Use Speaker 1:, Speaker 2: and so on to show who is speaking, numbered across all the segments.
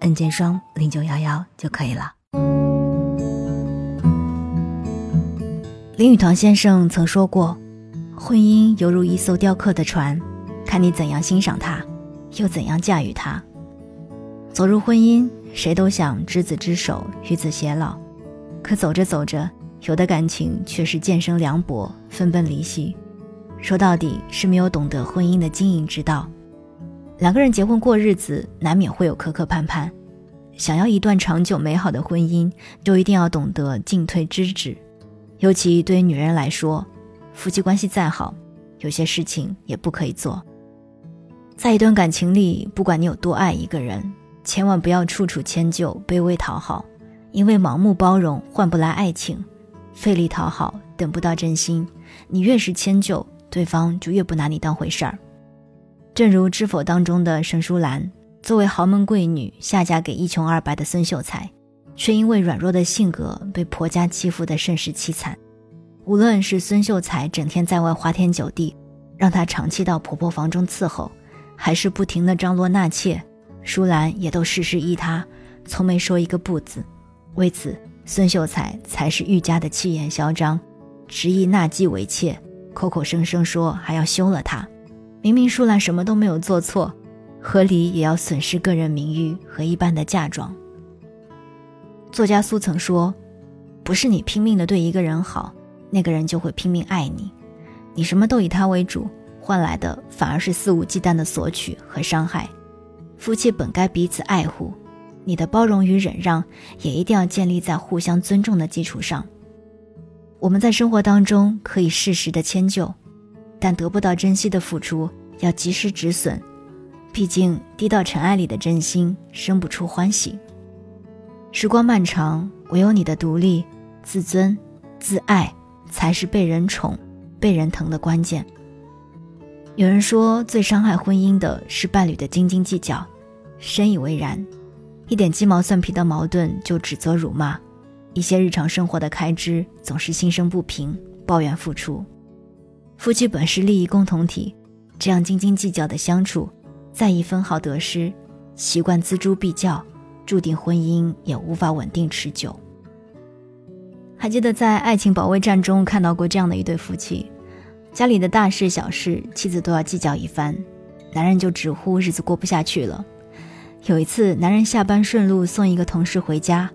Speaker 1: N 键双零九幺幺就可以了。林语堂先生曾说过：“婚姻犹如一艘雕刻的船，看你怎样欣赏它，又怎样驾驭它。走入婚姻，谁都想执子之手，与子偕老，可走着走着，有的感情却是渐生凉薄，分崩离析。说到底，是没有懂得婚姻的经营之道。”两个人结婚过日子，难免会有磕磕绊绊。想要一段长久美好的婚姻，就一定要懂得进退之止。尤其对于女人来说，夫妻关系再好，有些事情也不可以做。在一段感情里，不管你有多爱一个人，千万不要处处迁就、卑微讨好，因为盲目包容换不来爱情，费力讨好等不到真心。你越是迁就，对方就越不拿你当回事儿。正如《知否》当中的沈淑兰，作为豪门贵女，下嫁给一穷二白的孙秀才，却因为软弱的性格被婆家欺负得甚是凄惨。无论是孙秀才整天在外花天酒地，让她长期到婆婆房中伺候，还是不停的张罗纳妾，淑兰也都事事依他，从没说一个不字。为此，孙秀才才是愈加的气焰嚣张，执意纳姬为妾，口口声声说还要休了她。明明舒兰什么都没有做错，何理也要损失个人名誉和一般的嫁妆？作家苏曾说：“不是你拼命的对一个人好，那个人就会拼命爱你。你什么都以他为主，换来的反而是肆无忌惮的索取和伤害。夫妻本该彼此爱护，你的包容与忍让也一定要建立在互相尊重的基础上。我们在生活当中可以适时的迁就。”但得不到珍惜的付出，要及时止损。毕竟低到尘埃里的真心，生不出欢喜。时光漫长，唯有你的独立、自尊、自爱，才是被人宠、被人疼的关键。有人说，最伤害婚姻的是伴侣的斤斤计较，深以为然。一点鸡毛蒜皮的矛盾就指责辱骂，一些日常生活的开支总是心生不平，抱怨付出。夫妻本是利益共同体，这样斤斤计较的相处，在意分毫得失，习惯锱铢必较，注定婚姻也无法稳定持久。还记得在《爱情保卫战》中看到过这样的一对夫妻，家里的大事小事，妻子都要计较一番，男人就直呼日子过不下去了。有一次，男人下班顺路送一个同事回家，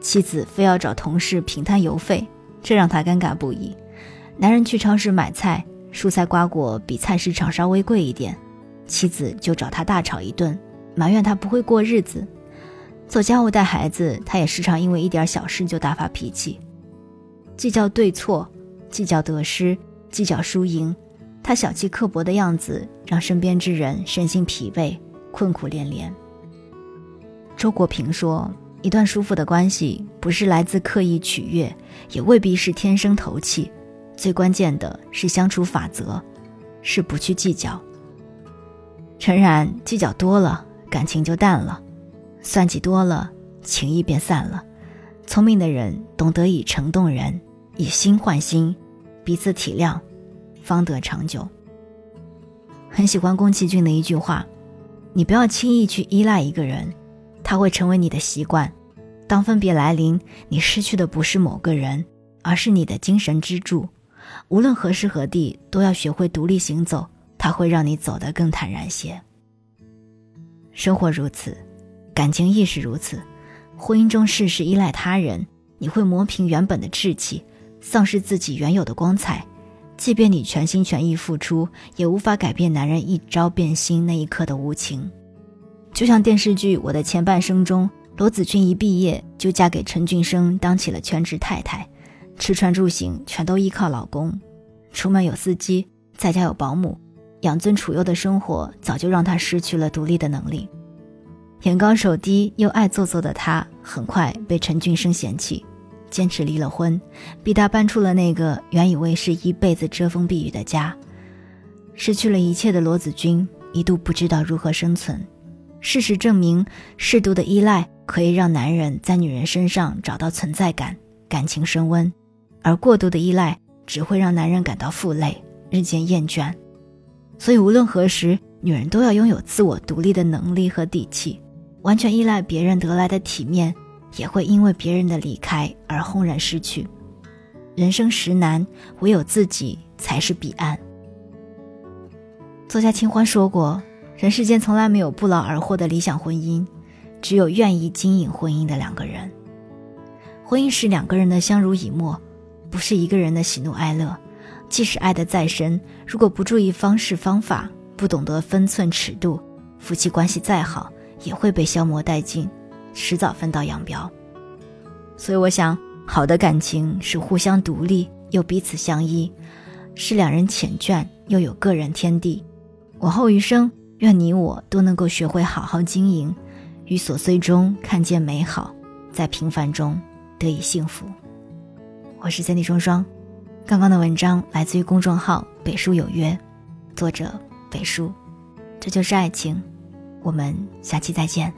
Speaker 1: 妻子非要找同事平摊邮费，这让他尴尬不已。男人去超市买菜，蔬菜瓜果比菜市场稍微贵一点，妻子就找他大吵一顿，埋怨他不会过日子。做家务带孩子，他也时常因为一点小事就大发脾气，计较对错，计较得失，计较输赢。他小气刻薄的样子，让身边之人身心疲惫，困苦连连。周国平说：“一段舒服的关系，不是来自刻意取悦，也未必是天生投契。”最关键的是相处法则，是不去计较。诚然，计较多了，感情就淡了；算计多了，情谊便散了。聪明的人懂得以诚动人，以心换心，彼此体谅，方得长久。很喜欢宫崎骏的一句话：“你不要轻易去依赖一个人，他会成为你的习惯。当分别来临，你失去的不是某个人，而是你的精神支柱。”无论何时何地，都要学会独立行走，它会让你走得更坦然些。生活如此，感情亦是如此。婚姻中事事依赖他人，你会磨平原本的志气，丧失自己原有的光彩。即便你全心全意付出，也无法改变男人一朝变心那一刻的无情。就像电视剧《我的前半生》中，罗子君一毕业就嫁给陈俊生，当起了全职太太。吃穿住行全都依靠老公，出门有司机，在家有保姆，养尊处优的生活早就让她失去了独立的能力。眼高手低又爱做作的他，很快被陈俊生嫌弃，坚持离了婚，逼他搬出了那个原以为是一辈子遮风避雨的家。失去了一切的罗子君一度不知道如何生存。事实证明，适度的依赖可以让男人在女人身上找到存在感，感情升温；而过度的依赖只会让男人感到负累，日渐厌倦。所以，无论何时，女人都要拥有自我独立的能力和底气。完全依赖别人得来的体面，也会因为别人的离开而轰然失去。人生实难，唯有自己才是彼岸。作家清欢说过：“人世间从来没有不劳而获的理想婚姻，只有愿意经营婚姻的两个人。婚姻是两个人的相濡以沫，不是一个人的喜怒哀乐。即使爱得再深，如果不注意方式方法，不懂得分寸尺度，夫妻关系再好。”也会被消磨殆尽，迟早分道扬镳。所以，我想，好的感情是互相独立又彼此相依，是两人缱绻又有个人天地。往后余生，愿你我都能够学会好好经营，于琐碎中看见美好，在平凡中得以幸福。我是三 D 双双，刚刚的文章来自于公众号“北书有约”，作者北书。这就是爱情。我们下期再见。